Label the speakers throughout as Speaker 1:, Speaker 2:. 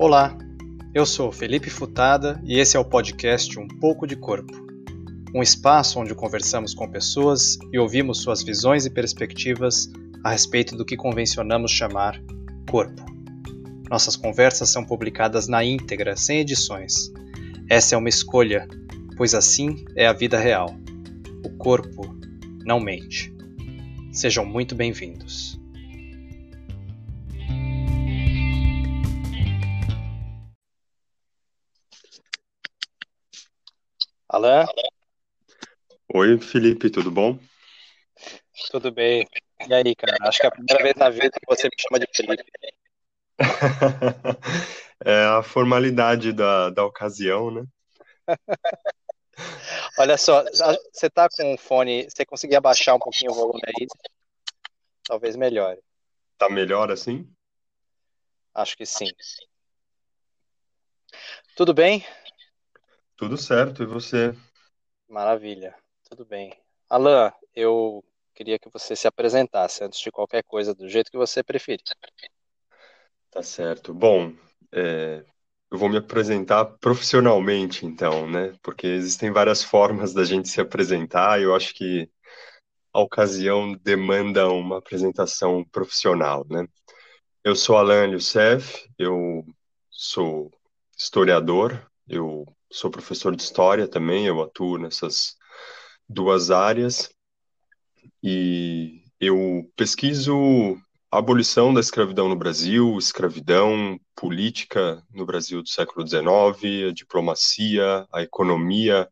Speaker 1: Olá, eu sou Felipe Futada e esse é o podcast Um Pouco de Corpo. Um espaço onde conversamos com pessoas e ouvimos suas visões e perspectivas a respeito do que convencionamos chamar corpo. Nossas conversas são publicadas na íntegra, sem edições. Essa é uma escolha, pois assim é a vida real. O corpo não mente. Sejam muito bem-vindos. Alain?
Speaker 2: Oi, Felipe, tudo bom?
Speaker 1: Tudo bem. E aí, cara? Acho que é a primeira vez na vida que você me chama de Felipe.
Speaker 2: É a formalidade da, da ocasião, né?
Speaker 1: Olha só, você tá com o fone, você conseguir abaixar um pouquinho o volume aí? Talvez melhore.
Speaker 2: Tá melhor assim?
Speaker 1: Acho que sim. Tudo bem?
Speaker 2: Tudo certo, e você?
Speaker 1: Maravilha, tudo bem. Alan, eu queria que você se apresentasse antes de qualquer coisa, do jeito que você preferir.
Speaker 2: Tá certo. Bom, é, eu vou me apresentar profissionalmente, então, né? Porque existem várias formas da gente se apresentar, e eu acho que a ocasião demanda uma apresentação profissional, né? Eu sou Alan Youssef, eu sou historiador, eu sou professor de história também, eu atuo nessas duas áreas e eu pesquiso a abolição da escravidão no Brasil, escravidão política no Brasil do século XIX, a diplomacia, a economia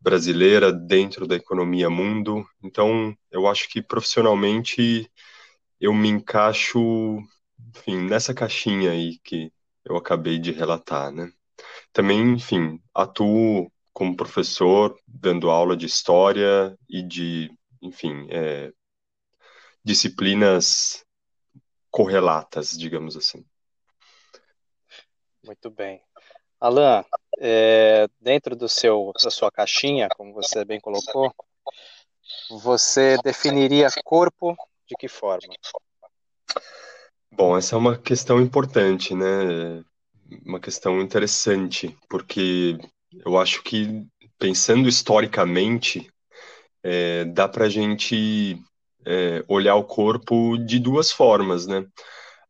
Speaker 2: brasileira dentro da economia mundo. Então, eu acho que profissionalmente eu me encaixo, enfim, nessa caixinha aí que eu acabei de relatar, né? Também, enfim, atuo como professor, dando aula de história e de, enfim, é, disciplinas correlatas, digamos assim.
Speaker 1: Muito bem. Alan, é, dentro do seu, da sua caixinha, como você bem colocou, você definiria corpo de que forma?
Speaker 2: Bom, essa é uma questão importante, né? Uma questão interessante, porque eu acho que, pensando historicamente, é, dá para a gente é, olhar o corpo de duas formas, né?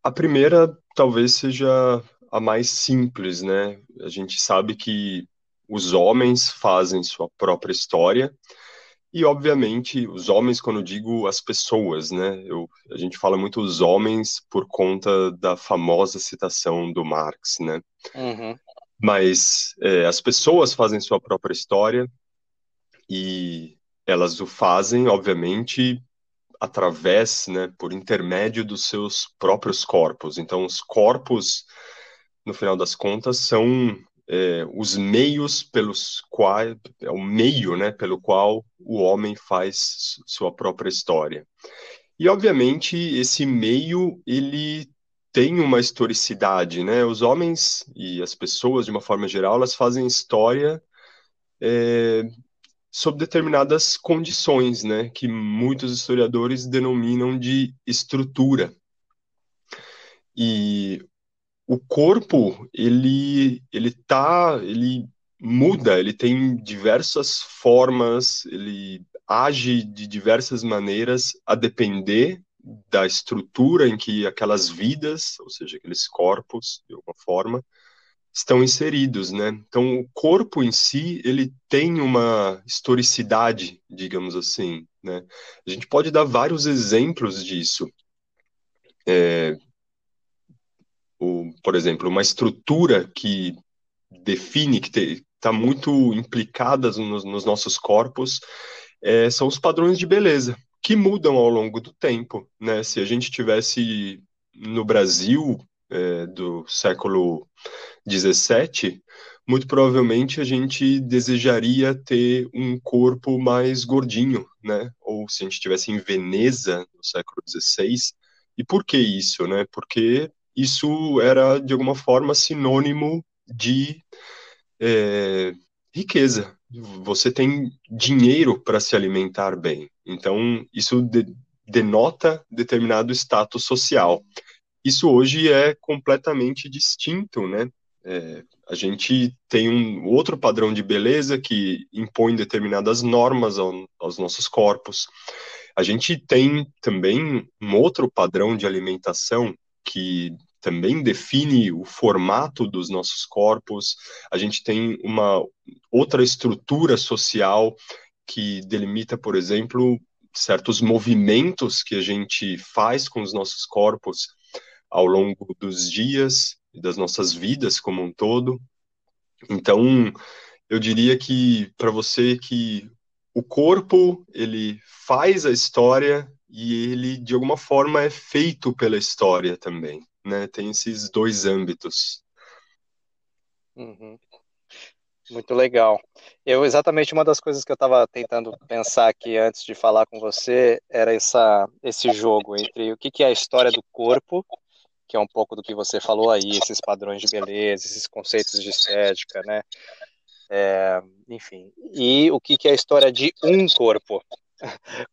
Speaker 2: A primeira talvez seja a mais simples, né? A gente sabe que os homens fazem sua própria história e, obviamente, os homens, quando eu digo as pessoas, né? Eu, a gente fala muito os homens por conta da famosa citação do Marx, né?
Speaker 1: Uhum.
Speaker 2: Mas é, as pessoas fazem sua própria história e elas o fazem, obviamente, através, né, por intermédio dos seus próprios corpos. Então, os corpos, no final das contas, são é, os meios pelos quais é o meio, né, pelo qual o homem faz sua própria história. E obviamente esse meio ele tem uma historicidade, né? Os homens e as pessoas de uma forma geral elas fazem história é, sob determinadas condições, né? Que muitos historiadores denominam de estrutura. E o corpo ele ele tá ele muda ele tem diversas formas ele age de diversas maneiras a depender da estrutura em que aquelas vidas ou seja aqueles corpos de alguma forma estão inseridos né? Então o corpo em si ele tem uma historicidade digamos assim né? A gente pode dar vários exemplos disso. É, o, por exemplo, uma estrutura que define, que está muito implicada nos, nos nossos corpos, é, são os padrões de beleza, que mudam ao longo do tempo. Né? Se a gente tivesse no Brasil é, do século XVII, muito provavelmente a gente desejaria ter um corpo mais gordinho, né? Ou se a gente estivesse em Veneza no século XVI. E por que isso, né? Porque isso era, de alguma forma, sinônimo de é, riqueza. Você tem dinheiro para se alimentar bem. Então, isso de, denota determinado status social. isso hoje é completamente distinto, né? É, a gente tem um outro padrão de beleza que impõe determinadas normas ao, aos nossos corpos. A gente tem também um outro padrão de alimentação que também define o formato dos nossos corpos. A gente tem uma outra estrutura social que delimita, por exemplo, certos movimentos que a gente faz com os nossos corpos ao longo dos dias e das nossas vidas como um todo. Então, eu diria que para você que o corpo ele faz a história e ele de alguma forma é feito pela história também, né? Tem esses dois âmbitos.
Speaker 1: Uhum. Muito legal. Eu exatamente uma das coisas que eu estava tentando pensar aqui antes de falar com você era essa, esse jogo entre o que, que é a história do corpo, que é um pouco do que você falou aí, esses padrões de beleza, esses conceitos de estética, né? É, enfim, e o que, que é a história de um corpo?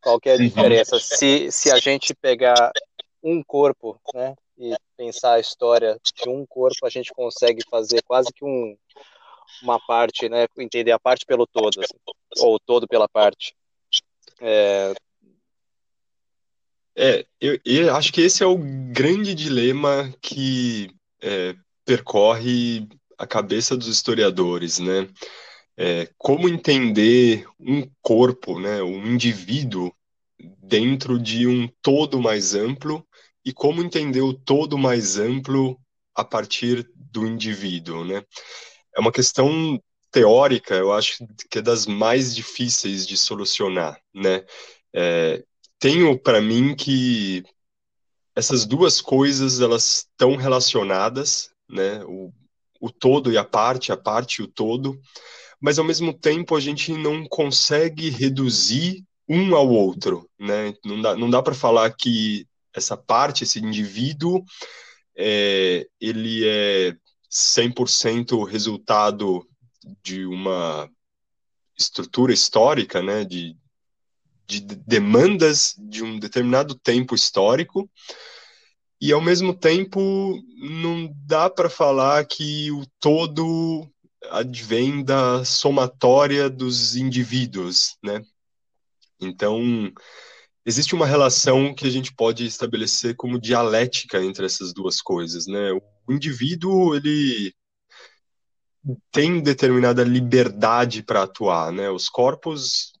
Speaker 1: Qual é a diferença? Se, se a gente pegar um corpo, né, e pensar a história de um corpo, a gente consegue fazer quase que um uma parte, né? Entender a parte pelo todo, assim, ou todo pela parte.
Speaker 2: É... É, eu, eu, acho que esse é o grande dilema que é, percorre a cabeça dos historiadores, né? É, como entender um corpo, né, um indivíduo dentro de um todo mais amplo e como entender o todo mais amplo a partir do indivíduo, né? é uma questão teórica, eu acho que é das mais difíceis de solucionar, né? É, tenho para mim que essas duas coisas elas estão relacionadas, né? O, o todo e a parte, a parte e o todo, mas ao mesmo tempo a gente não consegue reduzir um ao outro, né? Não dá, não dá para falar que essa parte, esse indivíduo, é, ele é 100% resultado de uma estrutura histórica, né, de, de demandas de um determinado tempo histórico, e ao mesmo tempo não dá para falar que o todo advém da somatória dos indivíduos, né? Então, existe uma relação que a gente pode estabelecer como dialética entre essas duas coisas, né? O indivíduo, ele tem determinada liberdade para atuar, né? Os corpos,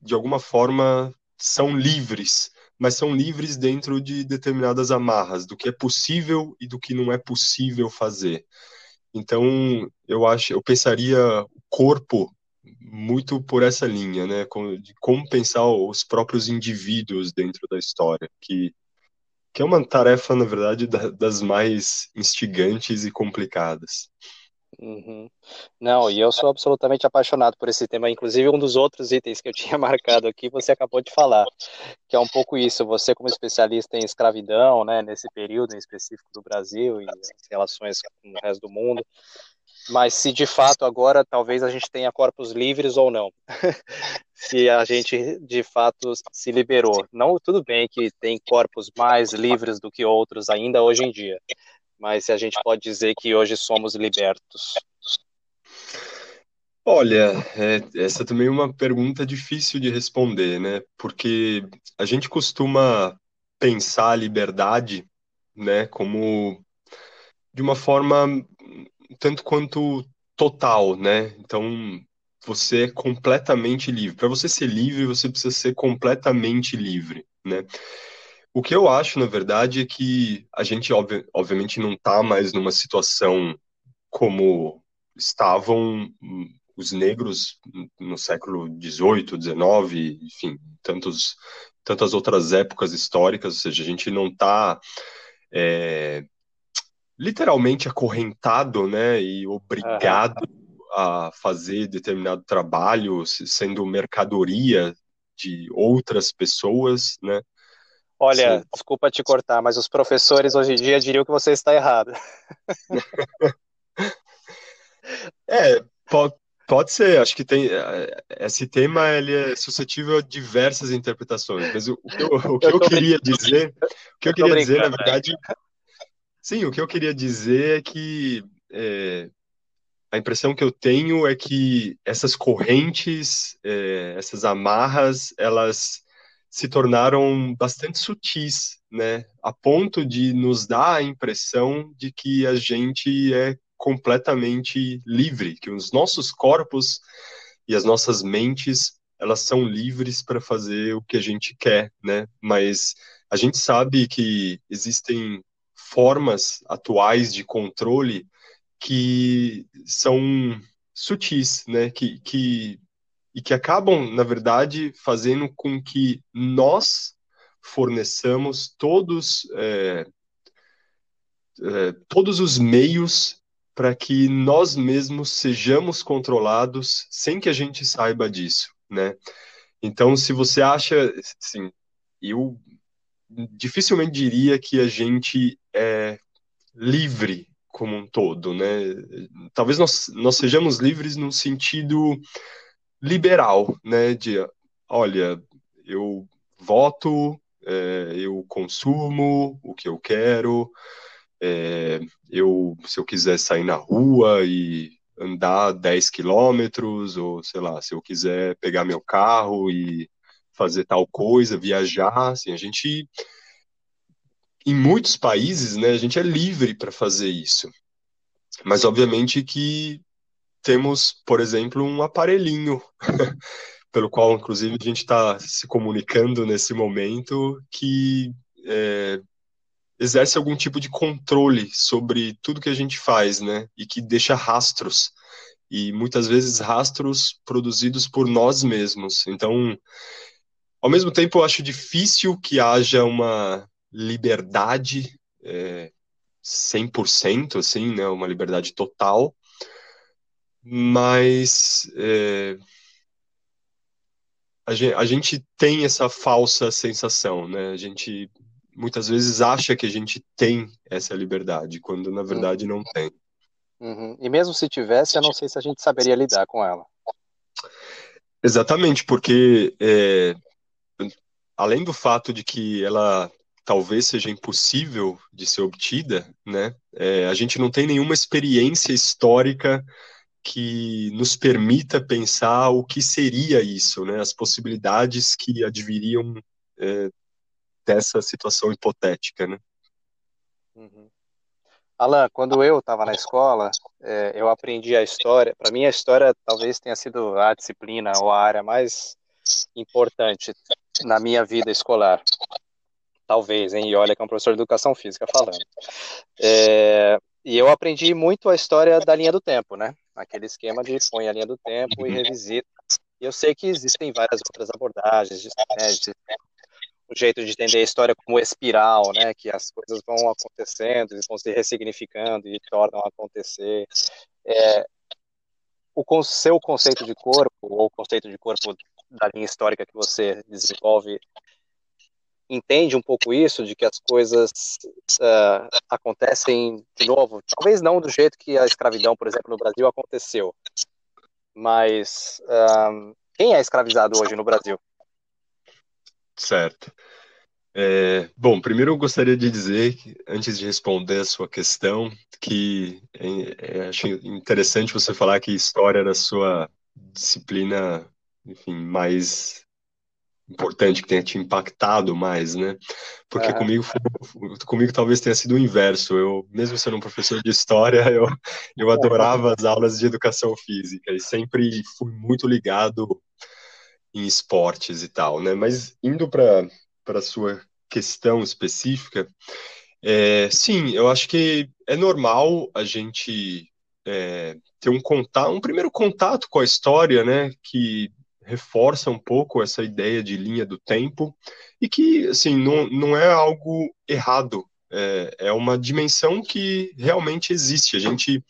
Speaker 2: de alguma forma, são livres, mas são livres dentro de determinadas amarras, do que é possível e do que não é possível fazer. Então, eu acho, eu pensaria o corpo muito por essa linha, né, de como pensar os próprios indivíduos dentro da história, que, que é uma tarefa, na verdade, das mais instigantes e complicadas.
Speaker 1: Uhum. Não, e eu sou absolutamente apaixonado por esse tema. Inclusive, um dos outros itens que eu tinha marcado aqui, você acabou de falar, que é um pouco isso. Você, como especialista em escravidão, né, nesse período em específico do Brasil e as relações com o resto do mundo, mas se de fato agora talvez a gente tenha corpos livres ou não. se a gente de fato se liberou. Não, tudo bem que tem corpos mais livres do que outros ainda hoje em dia, mas a gente pode dizer que hoje somos libertos.
Speaker 2: Olha, é, essa também é uma pergunta difícil de responder, né? Porque a gente costuma pensar a liberdade, né, como de uma forma tanto quanto total, né? Então, você é completamente livre. Para você ser livre, você precisa ser completamente livre, né? O que eu acho, na verdade, é que a gente, obvi obviamente, não está mais numa situação como estavam os negros no século XVIII, XIX, enfim, tantos, tantas outras épocas históricas, ou seja, a gente não está é, literalmente acorrentado, né, e obrigado uhum. a fazer determinado trabalho, sendo mercadoria de outras pessoas, né?
Speaker 1: Olha, Sim. desculpa te cortar, mas os professores hoje em dia diriam que você está errado.
Speaker 2: é, pode, pode ser. Acho que tem é, esse tema ele é suscetível a diversas interpretações. Mas o, o que eu, o que eu, eu queria dizer, o que eu, eu queria dizer, na verdade, Sim, o que eu queria dizer é que é, a impressão que eu tenho é que essas correntes, é, essas amarras, elas se tornaram bastante sutis, né? A ponto de nos dar a impressão de que a gente é completamente livre, que os nossos corpos e as nossas mentes elas são livres para fazer o que a gente quer, né? Mas a gente sabe que existem formas atuais de controle que são sutis, né? Que, que e que acabam, na verdade, fazendo com que nós forneçamos todos é, é, todos os meios para que nós mesmos sejamos controlados sem que a gente saiba disso, né? Então, se você acha, assim, eu dificilmente diria que a gente é livre como um todo, né? Talvez nós, nós sejamos livres no sentido liberal, né? De, olha, eu voto, é, eu consumo o que eu quero, é, eu, se eu quiser sair na rua e andar 10 quilômetros, ou sei lá, se eu quiser pegar meu carro e fazer tal coisa, viajar, assim, a gente em muitos países, né, a gente é livre para fazer isso. Mas obviamente que temos, por exemplo, um aparelhinho pelo qual, inclusive, a gente está se comunicando nesse momento que é, exerce algum tipo de controle sobre tudo que a gente faz, né? E que deixa rastros. E muitas vezes rastros produzidos por nós mesmos. Então, ao mesmo tempo, eu acho difícil que haja uma liberdade é, 100%, assim, né? Uma liberdade total. Mas é, a, gente, a gente tem essa falsa sensação, né? A gente muitas vezes acha que a gente tem essa liberdade, quando na verdade uhum. não tem.
Speaker 1: Uhum. E mesmo se tivesse, eu não sei se a gente saberia lidar com ela.
Speaker 2: Exatamente, porque é, além do fato de que ela talvez seja impossível de ser obtida, né? É, a gente não tem nenhuma experiência histórica que nos permita pensar o que seria isso, né? As possibilidades que adviriam é, dessa situação hipotética, né?
Speaker 1: Uhum. Alan, quando eu estava na escola, é, eu aprendi a história. Para mim, a história talvez tenha sido a disciplina ou a área mais importante na minha vida escolar. Talvez, hein? E olha que é um professor de educação física falando. É, e eu aprendi muito a história da linha do tempo, né? Aquele esquema de põe a linha do tempo e revisita. E eu sei que existem várias outras abordagens, né, de o jeito de entender a história como espiral, né, que as coisas vão acontecendo, vão se ressignificando e tornam a acontecer. É, o seu conceito de corpo, ou o conceito de corpo da linha histórica que você desenvolve, entende um pouco isso, de que as coisas uh, acontecem de novo, talvez não do jeito que a escravidão, por exemplo, no Brasil aconteceu, mas uh, quem é escravizado hoje no Brasil?
Speaker 2: Certo. É, bom, primeiro eu gostaria de dizer, antes de responder a sua questão, que é, é, acho interessante você falar que história era a sua disciplina, enfim, mais importante, que tenha te impactado mais, né? Porque comigo, comigo talvez tenha sido o inverso. Eu, mesmo sendo um professor de história, eu, eu adorava as aulas de educação física e sempre fui muito ligado em esportes e tal, né? Mas indo para para sua questão específica, é, sim, eu acho que é normal a gente é, ter um contato, um primeiro contato com a história, né? Que reforça um pouco essa ideia de linha do tempo e que, assim, não, não é algo errado, é, é uma dimensão que realmente existe. A gente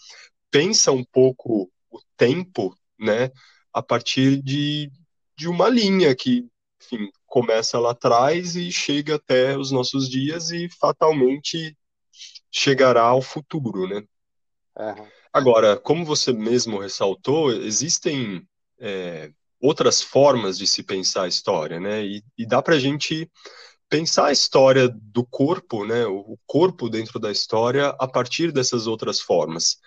Speaker 2: pensa um pouco o tempo, né, a partir de, de uma linha que, enfim, começa lá atrás e chega até os nossos dias e fatalmente chegará ao futuro, né? Uhum. Agora, como você mesmo ressaltou, existem é, outras formas de se pensar a história, né? E, e dá para a gente pensar a história do corpo, né, o corpo dentro da história, a partir dessas outras formas.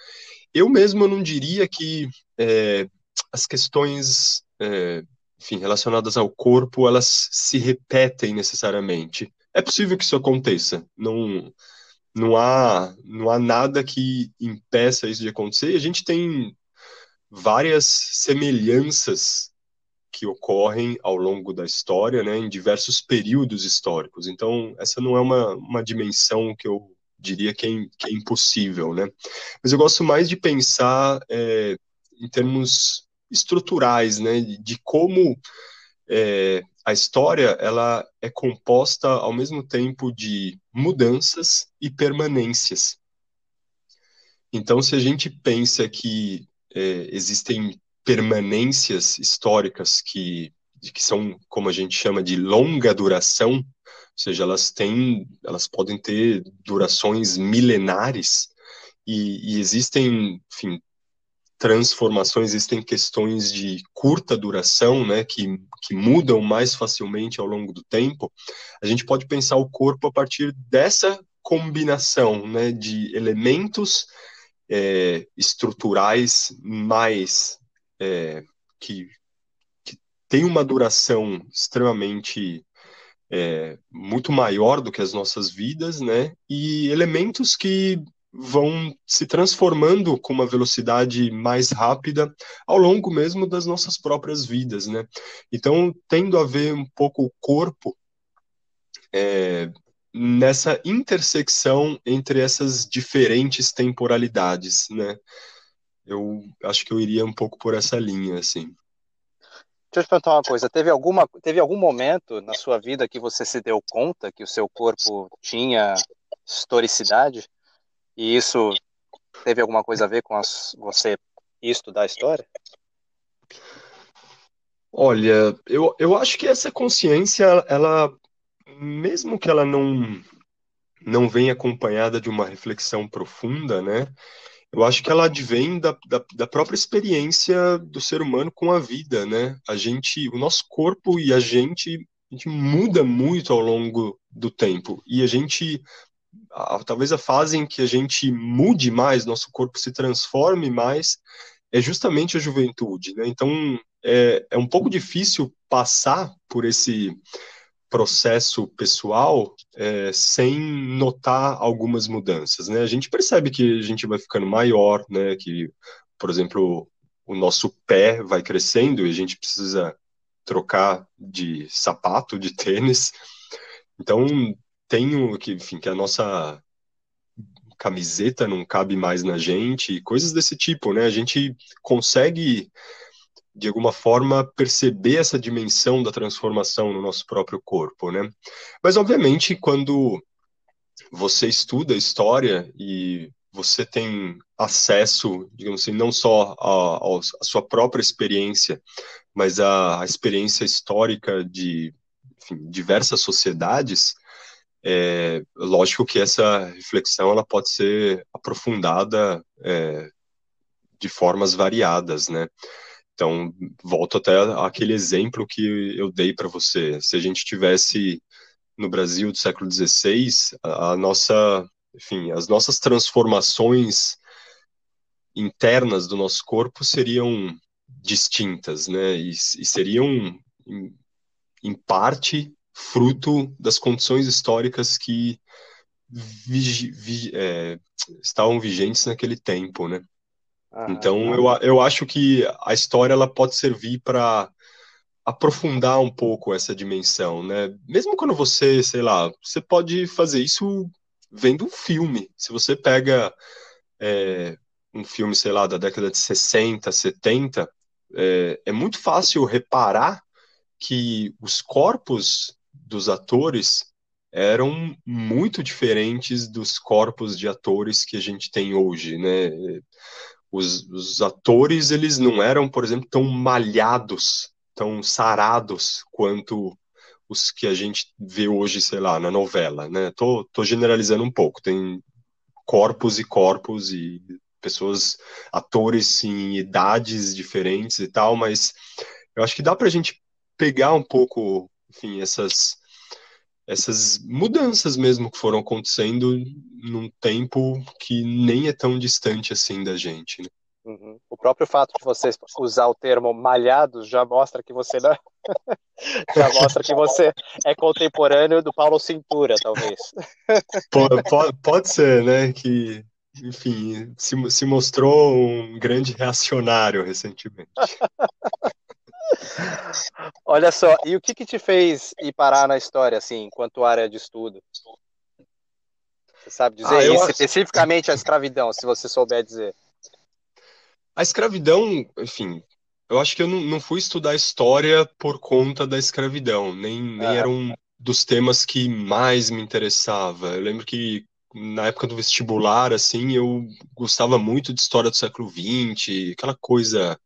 Speaker 2: Eu mesmo não diria que é, as questões, é, enfim, relacionadas ao corpo, elas se repetem necessariamente. É possível que isso aconteça. Não, não há, não há nada que impeça isso de acontecer. A gente tem várias semelhanças que ocorrem ao longo da história, né, em diversos períodos históricos. Então, essa não é uma, uma dimensão que eu diria que é, que é impossível, né? Mas eu gosto mais de pensar é, em termos estruturais, né, de como é, a história ela é composta ao mesmo tempo de mudanças e permanências. Então, se a gente pensa que é, existem permanências históricas que, que são, como a gente chama, de longa duração, ou seja, elas têm, elas podem ter durações milenares, e, e existem, enfim, transformações, existem questões de curta duração, né, que, que mudam mais facilmente ao longo do tempo, a gente pode pensar o corpo a partir dessa combinação, né, de elementos é, estruturais mais é, que, que tem uma duração extremamente é, muito maior do que as nossas vidas, né? E elementos que vão se transformando com uma velocidade mais rápida ao longo mesmo das nossas próprias vidas, né? Então, tendo a ver um pouco o corpo é, nessa intersecção entre essas diferentes temporalidades, né? Eu acho que eu iria um pouco por essa linha, assim.
Speaker 1: Deixa eu te perguntar uma coisa. Teve, alguma, teve algum momento na sua vida que você se deu conta que o seu corpo tinha historicidade? E isso teve alguma coisa a ver com as, você estudar a história?
Speaker 2: Olha, eu, eu acho que essa consciência, ela mesmo que ela não não venha acompanhada de uma reflexão profunda, né? Eu acho que ela advém da, da, da, própria experiência do ser humano com a vida, né? A gente, o nosso corpo e a gente, a gente muda muito ao longo do tempo e a gente, a, talvez a fase em que a gente mude mais, nosso corpo se transforme mais, é justamente a juventude, né? Então é, é um pouco difícil passar por esse processo pessoal é, sem notar algumas mudanças, né? A gente percebe que a gente vai ficando maior, né? Que, por exemplo, o nosso pé vai crescendo e a gente precisa trocar de sapato, de tênis. Então, tenho que, enfim, que a nossa camiseta não cabe mais na gente, coisas desse tipo, né? A gente consegue de alguma forma, perceber essa dimensão da transformação no nosso próprio corpo, né? Mas, obviamente, quando você estuda história e você tem acesso, digamos assim, não só à sua própria experiência, mas à, experiência histórica de enfim, diversas sociedades, é lógico que essa reflexão ela pode ser aprofundada é, de formas variadas, né? Então, volto até aquele exemplo que eu dei para você. Se a gente tivesse no Brasil do século XVI, a, a nossa, enfim, as nossas transformações internas do nosso corpo seriam distintas, né? E, e seriam, em, em, parte, fruto das condições históricas que vigi, vi, é, estavam vigentes naquele tempo, né? Então eu, eu acho que a história ela pode servir para aprofundar um pouco essa dimensão, né? Mesmo quando você, sei lá, você pode fazer isso vendo um filme. Se você pega é, um filme, sei lá, da década de 60, 70, é, é muito fácil reparar que os corpos dos atores eram muito diferentes dos corpos de atores que a gente tem hoje, né? Os, os atores eles não eram, por exemplo, tão malhados, tão sarados quanto os que a gente vê hoje, sei lá, na novela, né? Tô, tô generalizando um pouco, tem corpos e corpos e pessoas, atores em idades diferentes e tal, mas eu acho que dá pra gente pegar um pouco, enfim, essas essas mudanças mesmo que foram acontecendo num tempo que nem é tão distante assim da gente. Né?
Speaker 1: Uhum. O próprio fato de você usar o termo malhados já mostra que você não... já mostra que você é contemporâneo do Paulo Cintura, talvez.
Speaker 2: Pode, pode, pode ser, né? Que, enfim, se, se mostrou um grande reacionário recentemente.
Speaker 1: Olha só, e o que, que te fez ir parar na história, assim, enquanto área de estudo? Você sabe dizer ah, isso, especificamente a escravidão, se você souber dizer.
Speaker 2: A escravidão, enfim, eu acho que eu não, não fui estudar história por conta da escravidão, nem, nem era um dos temas que mais me interessava. Eu lembro que na época do vestibular, assim, eu gostava muito de história do século XX, aquela coisa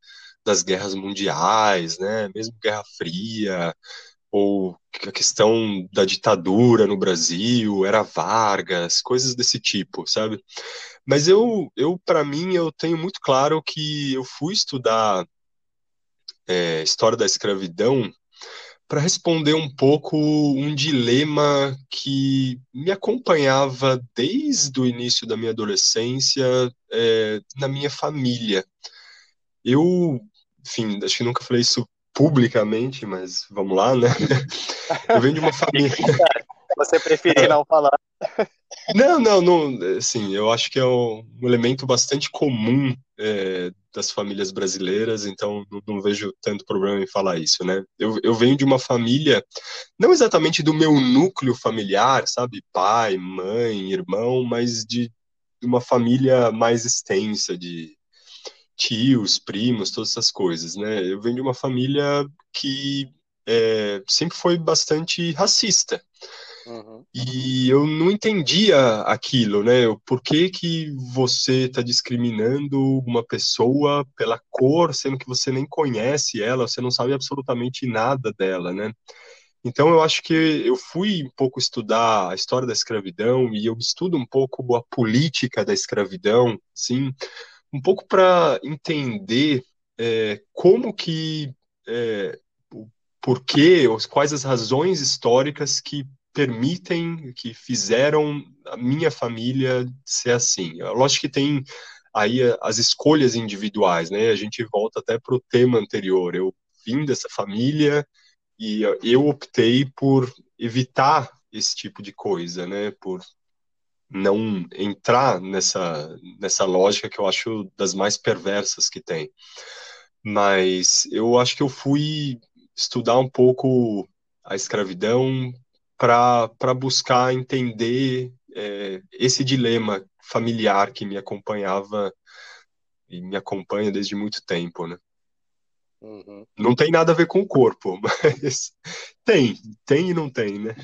Speaker 2: das guerras mundiais, né? Mesmo Guerra Fria, ou a questão da ditadura no Brasil, era Vargas, coisas desse tipo, sabe? Mas eu, eu para mim, eu tenho muito claro que eu fui estudar é, história da escravidão para responder um pouco um dilema que me acompanhava desde o início da minha adolescência é, na minha família. Eu, enfim, acho que nunca falei isso publicamente, mas vamos lá, né? Eu venho de uma família.
Speaker 1: Você preferir não falar.
Speaker 2: Não, não, não. Assim, eu acho que é um, elemento bastante comum é, das famílias brasileiras, então não, não, vejo tanto problema em falar isso, né? Eu, eu venho de uma família, não exatamente do meu núcleo familiar, sabe? Pai, mãe, irmão, mas de, de uma família mais extensa, de tios, primos, todas essas coisas, né? Eu venho de uma família que é, sempre foi bastante racista. Uhum. E eu não entendia aquilo, né? Por que, que você está discriminando uma pessoa pela cor, sendo que você nem conhece ela, você não sabe absolutamente nada dela, né? Então eu acho que eu fui um pouco estudar a história da escravidão e eu estudo um pouco a política da escravidão, sim, um pouco para entender é, como que, é, por quê, quais as razões históricas que permitem, que fizeram a minha família ser assim. Lógico que tem aí as escolhas individuais, né? A gente volta até para o tema anterior. Eu vim dessa família e eu optei por evitar esse tipo de coisa, né? Por não entrar nessa, nessa lógica que eu acho das mais perversas que tem. Mas eu acho que eu fui estudar um pouco a escravidão para buscar entender é, esse dilema familiar que me acompanhava e me acompanha desde muito tempo, né? Uhum. Não tem nada a ver com o corpo, mas tem, tem e não tem, né?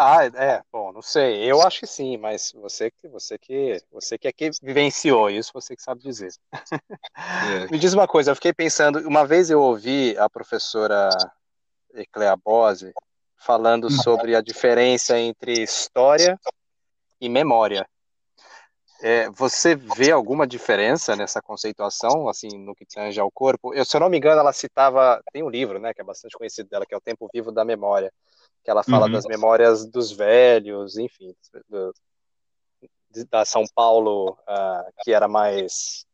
Speaker 1: Ah, é, bom, não sei. Eu acho que sim, mas você que você que você que aqui vivenciou isso, você que sabe dizer. É. Me diz uma coisa, eu fiquei pensando, uma vez eu ouvi a professora Eclea Bose falando sobre a diferença entre história e memória. É, você vê alguma diferença nessa conceituação, assim, no que tange ao corpo? Eu, se eu não me engano, ela citava, tem um livro, né, que é bastante conhecido dela, que é O Tempo Vivo da Memória que ela fala uhum. das memórias dos velhos, enfim, do, da São Paulo, uh, que era mais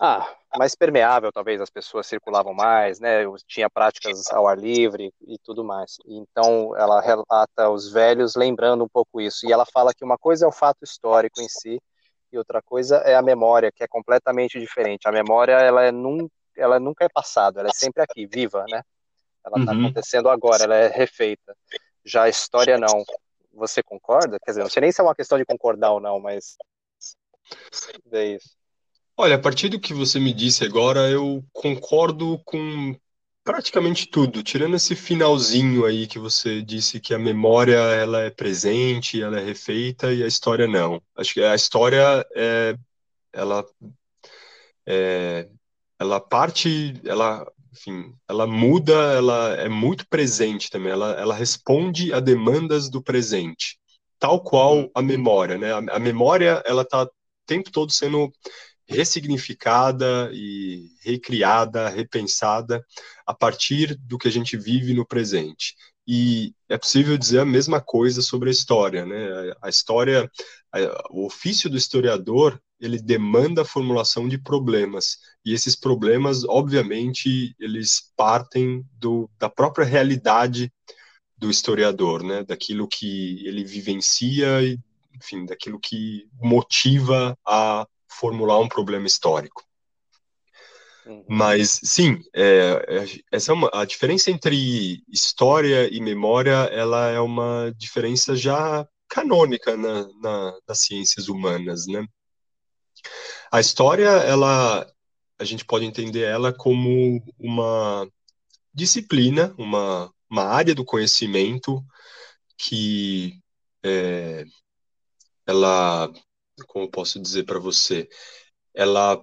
Speaker 1: ah, mais permeável, talvez as pessoas circulavam mais, né? Tinha práticas ao ar livre e tudo mais. Então ela relata os velhos lembrando um pouco isso. E ela fala que uma coisa é o fato histórico em si e outra coisa é a memória, que é completamente diferente. A memória ela é num, ela nunca é passado, ela é sempre aqui, viva, né? Ela está uhum. acontecendo agora, ela é refeita. Já a história não. Você concorda? Quer dizer, não sei nem se é uma questão de concordar ou não, mas é isso.
Speaker 2: Olha, a partir do que você me disse agora, eu concordo com praticamente tudo, tirando esse finalzinho aí que você disse que a memória ela é presente, ela é refeita e a história não. Acho que a história é, ela é, ela parte, ela enfim, ela muda, ela é muito presente também, ela, ela responde a demandas do presente, tal qual uhum. a memória, né? A, a memória, ela está o tempo todo sendo ressignificada e recriada, repensada a partir do que a gente vive no presente. E é possível dizer a mesma coisa sobre a história, né? A história, o ofício do historiador, ele demanda a formulação de problemas, e esses problemas, obviamente, eles partem do, da própria realidade do historiador, né? Daquilo que ele vivencia e, enfim, daquilo que motiva a formular um problema histórico. Mas sim, é, é, essa é uma, a diferença entre história e memória, ela é uma diferença já canônica na, na, nas ciências humanas, né? A história, ela, a gente pode entender ela como uma disciplina, uma, uma área do conhecimento que é, ela, como eu posso dizer para você, ela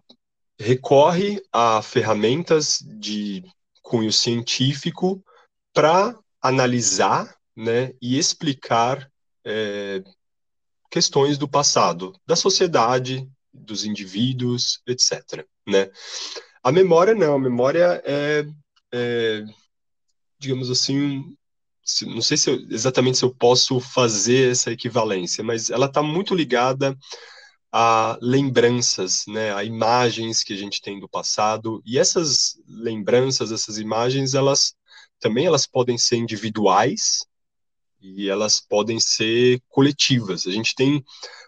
Speaker 2: recorre a ferramentas de cunho científico para analisar né, e explicar é, questões do passado, da sociedade, dos indivíduos, etc. Né? A memória não, a memória é, é digamos assim, não sei se eu, exatamente se eu posso fazer essa equivalência, mas ela está muito ligada a lembranças, né, a imagens que a gente tem do passado e essas lembranças, essas imagens, elas também elas podem ser individuais e elas podem ser coletivas. A gente tem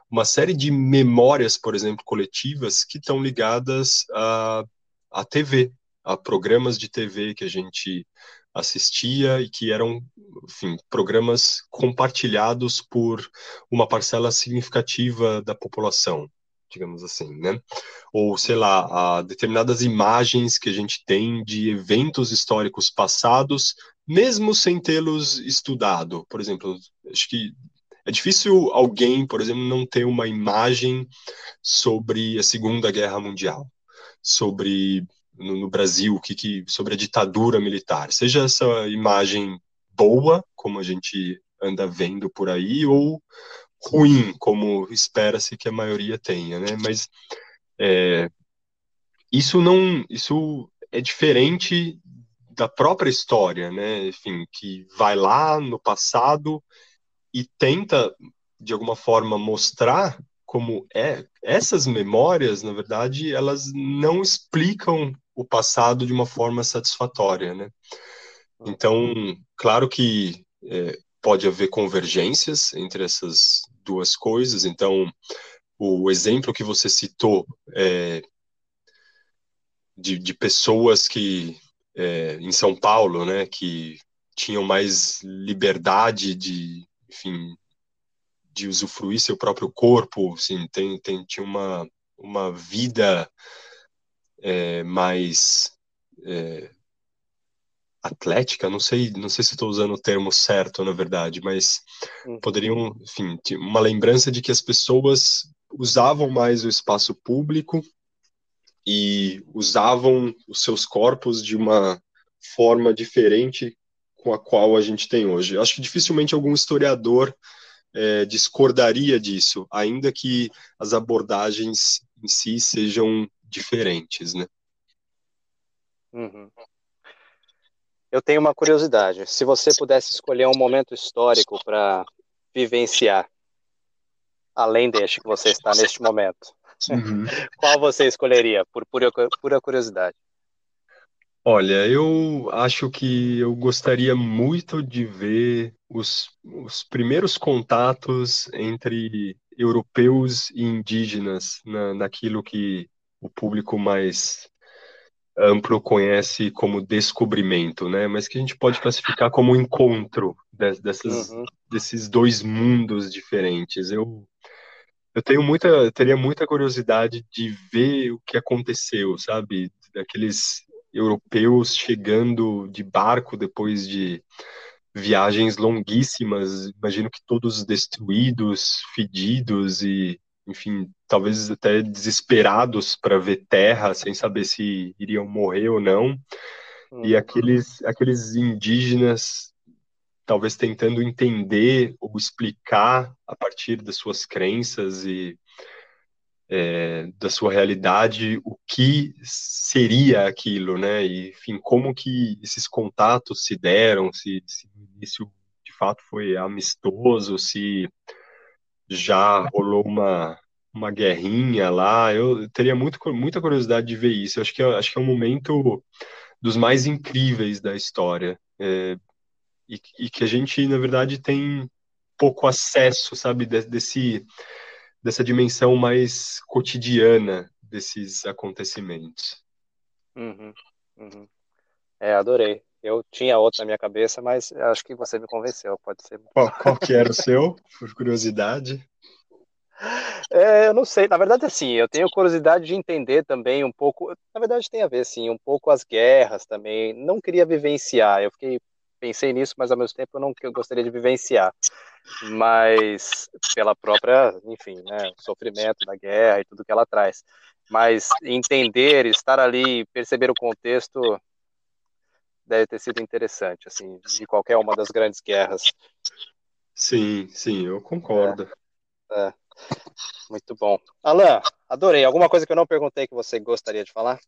Speaker 2: uma série de memórias, por exemplo, coletivas que estão ligadas à, à TV, a programas de TV que a gente assistia e que eram, enfim, programas compartilhados por uma parcela significativa da população, digamos assim, né? Ou, sei lá, determinadas imagens que a gente tem de eventos históricos passados, mesmo sem tê-los estudado. Por exemplo, acho que é difícil alguém, por exemplo, não ter uma imagem sobre a Segunda Guerra Mundial, sobre no, no Brasil, que, que, sobre a ditadura militar, seja essa imagem boa, como a gente anda vendo por aí, ou ruim, como espera-se que a maioria tenha, né? Mas é, isso não, isso é diferente da própria história, né? Enfim, que vai lá no passado e tenta de alguma forma mostrar como é essas memórias, na verdade, elas não explicam o passado de uma forma satisfatória, né? Então, claro que é, pode haver convergências entre essas duas coisas. Então, o exemplo que você citou é, de, de pessoas que é, em São Paulo, né, que tinham mais liberdade de, enfim, de usufruir seu próprio corpo, assim, tem, tem tinha uma uma vida é, mais é, atlética, não sei, não sei se estou usando o termo certo, na verdade, mas uhum. poderiam, enfim, uma lembrança de que as pessoas usavam mais o espaço público e usavam os seus corpos de uma forma diferente com a qual a gente tem hoje. Eu acho que dificilmente algum historiador é, discordaria disso, ainda que as abordagens em si sejam diferentes, né?
Speaker 1: Uhum. Eu tenho uma curiosidade. Se você pudesse escolher um momento histórico para vivenciar, além deste que você está neste momento, uhum. qual você escolheria, por pura, pura curiosidade?
Speaker 2: Olha, eu acho que eu gostaria muito de ver os, os primeiros contatos entre europeus e indígenas na, naquilo que o público mais amplo conhece como descobrimento, né? Mas que a gente pode classificar como encontro dessas, uhum. desses dois mundos diferentes. Eu eu tenho muita, teria muita curiosidade de ver o que aconteceu, sabe? Daqueles europeus chegando de barco depois de viagens longuíssimas, imagino que todos destruídos, fedidos e enfim, talvez até desesperados para ver terra, sem saber se iriam morrer ou não. Uhum. E aqueles, aqueles indígenas, talvez tentando entender ou explicar a partir das suas crenças e é, da sua realidade o que seria aquilo, né? E, enfim, como que esses contatos se deram, se, se isso de fato foi amistoso, se já rolou uma, uma guerrinha lá. Eu teria muito, muita curiosidade de ver isso. Eu acho que, é, acho que é um momento dos mais incríveis da história. É, e, e, que a gente, na verdade, tem pouco acesso, sabe, desse, dessa dimensão mais cotidiana desses acontecimentos.
Speaker 1: Uhum, uhum. É, adorei. Eu tinha outro na minha cabeça, mas acho que você me convenceu, pode ser.
Speaker 2: Qual, qual que era o seu, por curiosidade?
Speaker 1: É, eu não sei, na verdade, assim, eu tenho curiosidade de entender também um pouco, na verdade tem a ver, assim, um pouco as guerras também, não queria vivenciar, eu fiquei, pensei nisso, mas ao mesmo tempo eu não eu gostaria de vivenciar, mas pela própria, enfim, né, sofrimento da guerra e tudo que ela traz, mas entender, estar ali, perceber o contexto, deve ter sido interessante, assim, de qualquer uma das grandes guerras.
Speaker 2: Sim, sim, eu concordo.
Speaker 1: É, é. Muito bom. Alan, adorei. Alguma coisa que eu não perguntei que você gostaria de falar?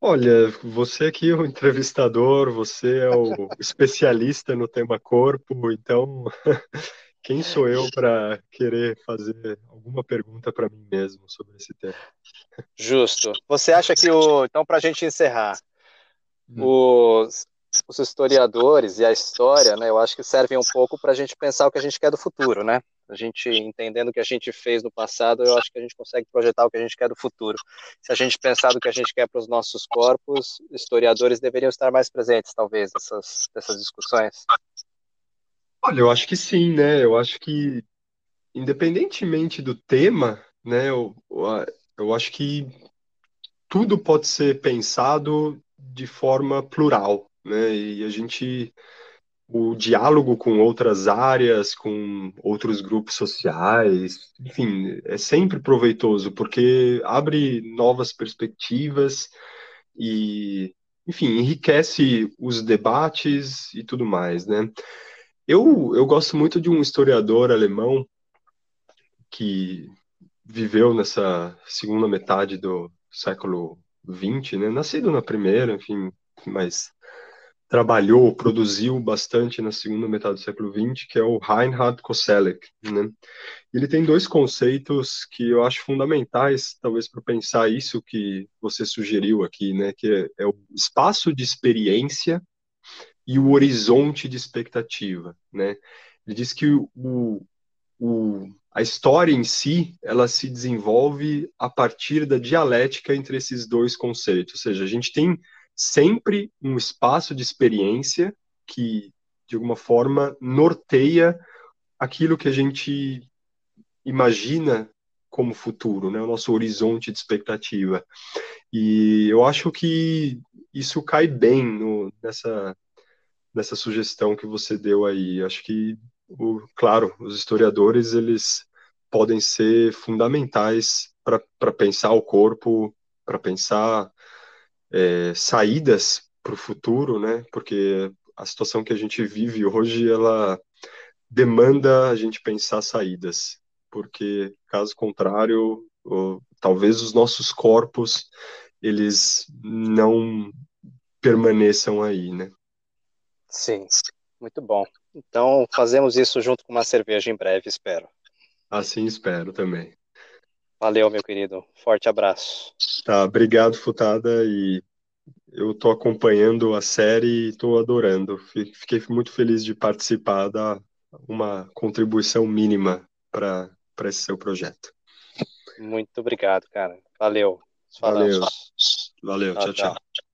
Speaker 2: Olha, você aqui é o entrevistador, você é o especialista no tema corpo, então quem sou eu para querer fazer alguma pergunta para mim mesmo sobre esse tema?
Speaker 1: Justo. Você acha que o. Então, para a gente encerrar, hum. os, os historiadores e a história, né, eu acho que servem um pouco para a gente pensar o que a gente quer do futuro, né? A gente entendendo o que a gente fez no passado, eu acho que a gente consegue projetar o que a gente quer do futuro. Se a gente pensar do que a gente quer para os nossos corpos, historiadores deveriam estar mais presentes, talvez, nessas, nessas discussões.
Speaker 2: Olha, eu acho que sim, né? Eu acho que, independentemente do tema, né, eu, eu acho que tudo pode ser pensado de forma plural, né? E a gente o diálogo com outras áreas, com outros grupos sociais, enfim, é sempre proveitoso, porque abre novas perspectivas e, enfim, enriquece os debates e tudo mais, né? Eu, eu gosto muito de um historiador alemão que viveu nessa segunda metade do século XX, né? Nascido na primeira, enfim, mas trabalhou, produziu bastante na segunda metade do século XX, que é o Reinhard Koselleck. Né? Ele tem dois conceitos que eu acho fundamentais, talvez, para pensar isso que você sugeriu aqui, né? que é, é, o espaço de experiência e o horizonte de expectativa. Né? Ele diz que o, o, a história em si, ela se desenvolve a partir da dialética entre esses dois conceitos, ou seja, a gente tem sempre um espaço de experiência que, de alguma forma, norteia aquilo que a gente imagina como futuro, né? o nosso horizonte de expectativa. E eu acho que isso cai bem no, nessa, nessa sugestão que você deu aí. Acho que, o, claro, os historiadores eles podem ser fundamentais para pensar o corpo, para pensar é, saídas para o futuro, né? Porque a situação que a gente vive hoje, ela demanda a gente pensar saídas, porque caso contrário, talvez os nossos corpos eles não permaneçam aí, né?
Speaker 1: Sim, muito bom. Então fazemos isso junto com uma cerveja em breve, espero.
Speaker 2: Assim espero também.
Speaker 1: Valeu, meu querido. Forte abraço.
Speaker 2: Tá, obrigado, Futada, e eu tô acompanhando a série e tô adorando. Fiquei muito feliz de participar da uma contribuição mínima para esse seu projeto.
Speaker 1: Muito obrigado, cara. Valeu.
Speaker 2: Valeu. Valeu. tchau. tchau. tchau.